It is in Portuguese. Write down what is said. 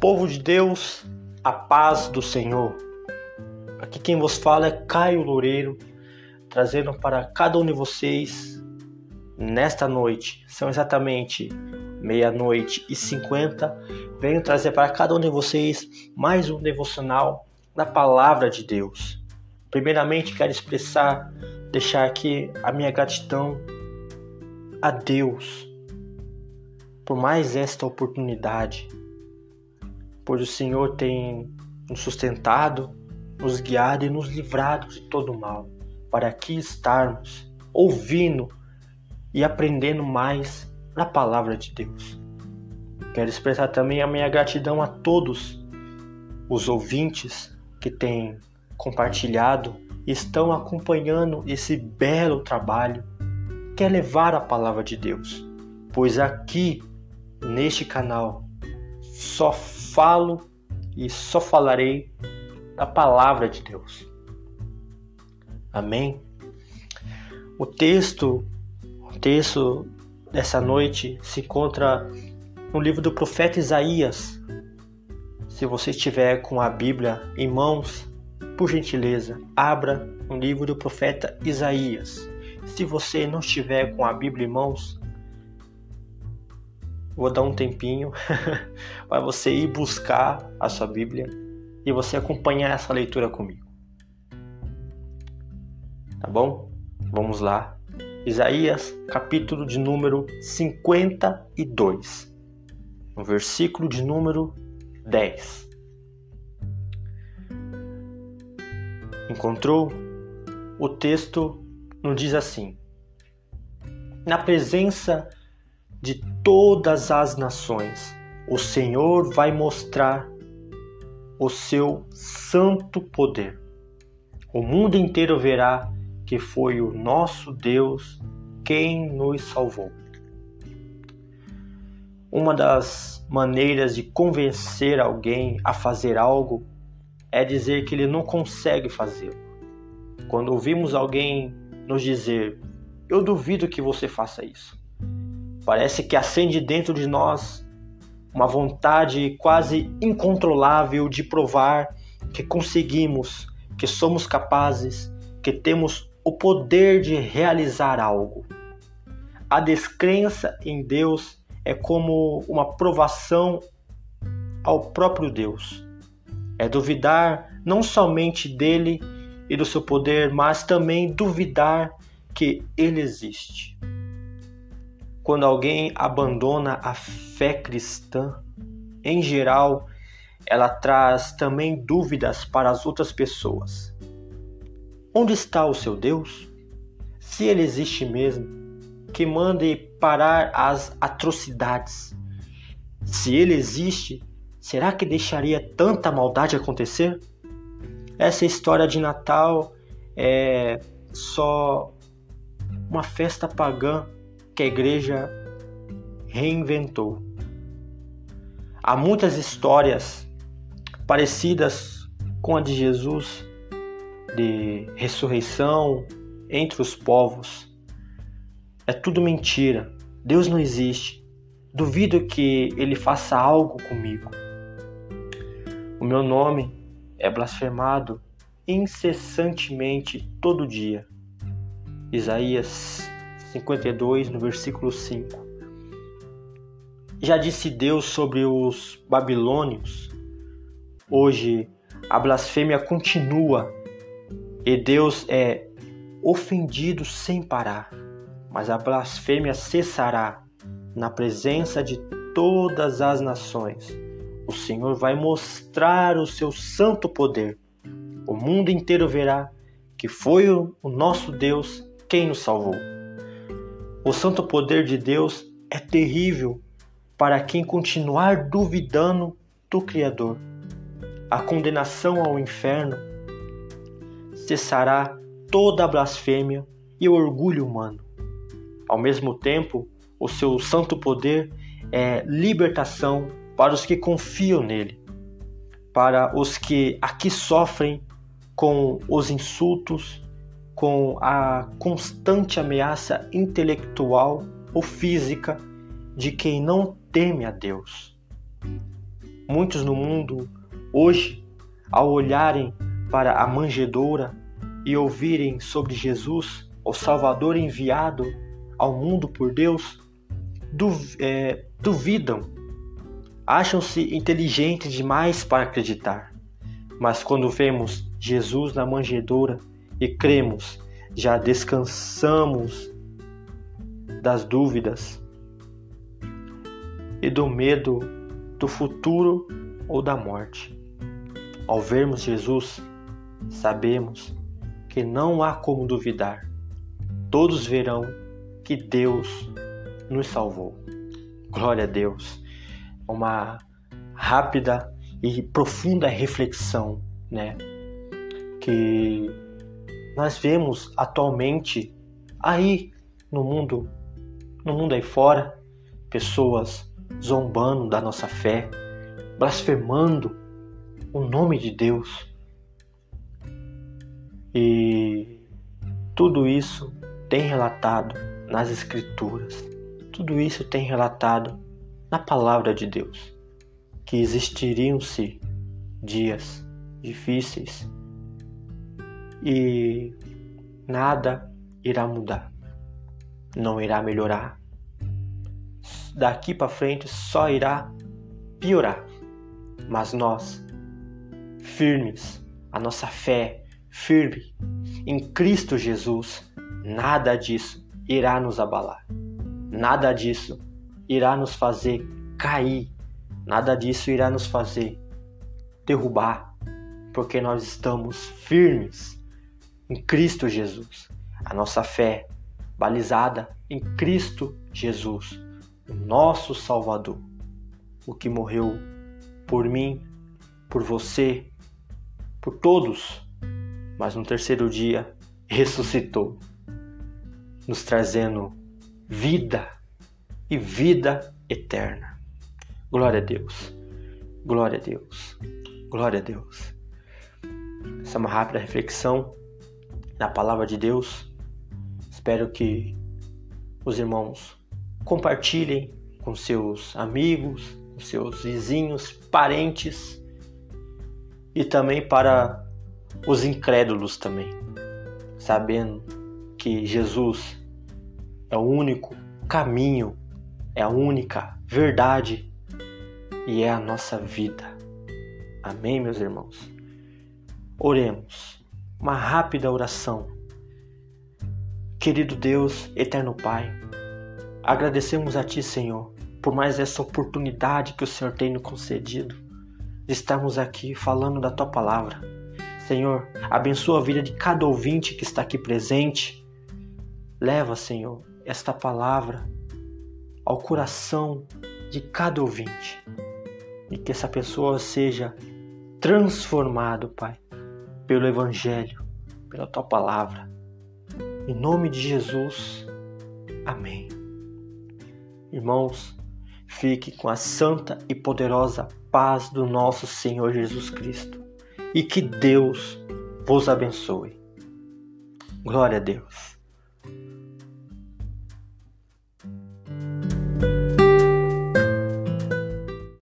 Povo de Deus, a paz do Senhor. Aqui quem vos fala é Caio Loureiro, trazendo para cada um de vocês nesta noite. São exatamente meia-noite e cinquenta. Venho trazer para cada um de vocês mais um devocional da palavra de Deus. Primeiramente, quero expressar, deixar aqui a minha gratidão a Deus por mais esta oportunidade, pois o Senhor tem nos sustentado, nos guiado e nos livrado de todo mal, para aqui estarmos ouvindo e aprendendo mais na palavra de Deus. Quero expressar também a minha gratidão a todos os ouvintes que têm compartilhado estão acompanhando esse belo trabalho que é levar a palavra de Deus, pois aqui neste canal só falo e só falarei da palavra de Deus. Amém. O texto, o texto dessa noite se encontra no livro do profeta Isaías. Se você estiver com a Bíblia em mãos, por gentileza, abra o livro do profeta Isaías. Se você não estiver com a Bíblia em mãos, vou dar um tempinho para você ir buscar a sua Bíblia e você acompanhar essa leitura comigo. Tá bom? Vamos lá. Isaías, capítulo de número 52, no versículo de número 10. Encontrou? O texto nos diz assim: Na presença de todas as nações. O Senhor vai mostrar o seu santo poder. O mundo inteiro verá que foi o nosso Deus quem nos salvou. Uma das maneiras de convencer alguém a fazer algo é dizer que ele não consegue fazê-lo. Quando ouvimos alguém nos dizer: Eu duvido que você faça isso. Parece que acende dentro de nós uma vontade quase incontrolável de provar que conseguimos, que somos capazes, que temos o poder de realizar algo. A descrença em Deus é como uma provação ao próprio Deus. É duvidar não somente dele e do seu poder, mas também duvidar que ele existe. Quando alguém abandona a fé cristã, em geral, ela traz também dúvidas para as outras pessoas. Onde está o seu Deus? Se ele existe mesmo, que mande parar as atrocidades. Se ele existe, será que deixaria tanta maldade acontecer? Essa história de Natal é só uma festa pagã que a igreja reinventou. Há muitas histórias parecidas com a de Jesus, de ressurreição entre os povos. É tudo mentira. Deus não existe. Duvido que ele faça algo comigo. O meu nome é blasfemado incessantemente todo dia. Isaías 52, no versículo 5. Já disse Deus sobre os babilônios. Hoje a blasfêmia continua e Deus é ofendido sem parar, mas a blasfêmia cessará na presença de todas as nações. O Senhor vai mostrar o seu santo poder. O mundo inteiro verá que foi o nosso Deus quem nos salvou. O santo poder de Deus é terrível para quem continuar duvidando do Criador. A condenação ao inferno cessará toda a blasfêmia e o orgulho humano. Ao mesmo tempo, o seu santo poder é libertação para os que confiam nele, para os que aqui sofrem com os insultos, com a constante ameaça intelectual ou física de quem não teme a Deus. muitos no mundo hoje, ao olharem para a manjedoura e ouvirem sobre Jesus, o Salvador enviado ao mundo por Deus, é, duvidam, acham-se inteligentes demais para acreditar. Mas quando vemos Jesus na manjedoura e cremos, já descansamos das dúvidas e do medo do futuro ou da morte. Ao vermos Jesus, sabemos que não há como duvidar. Todos verão que Deus nos salvou. Glória a Deus. Uma rápida e profunda reflexão, né? Que nós vemos atualmente aí no mundo, no mundo aí fora, pessoas zombando da nossa fé, blasfemando o nome de Deus. E tudo isso tem relatado nas Escrituras, tudo isso tem relatado na palavra de Deus, que existiriam-se dias difíceis e nada irá mudar, não irá melhorar. Daqui para frente só irá piorar. Mas nós, firmes, a nossa fé firme em Cristo Jesus, nada disso irá nos abalar. Nada disso irá nos fazer cair. Nada disso irá nos fazer derrubar, porque nós estamos firmes em Cristo Jesus. A nossa fé balizada em Cristo Jesus, o nosso Salvador, o que morreu por mim, por você, por todos, mas no terceiro dia ressuscitou, nos trazendo vida e vida eterna. Glória a Deus, glória a Deus, glória a Deus. Essa é uma rápida reflexão na palavra de Deus. Espero que os irmãos compartilhem com seus amigos, com seus vizinhos, parentes e também para os incrédulos também, sabendo que Jesus é o único caminho, é a única verdade e é a nossa vida. Amém, meus irmãos? Oremos uma rápida oração. Querido Deus, eterno Pai, agradecemos a Ti, Senhor, por mais essa oportunidade que o Senhor tem nos concedido de estarmos aqui falando da Tua palavra. Senhor, abençoa a vida de cada ouvinte que está aqui presente. Leva, Senhor, esta palavra ao coração de cada ouvinte e que essa pessoa seja transformado, Pai, pelo Evangelho, pela tua palavra. Em nome de Jesus, amém. Irmãos, fique com a santa e poderosa paz do nosso Senhor Jesus Cristo e que Deus vos abençoe. Glória a Deus.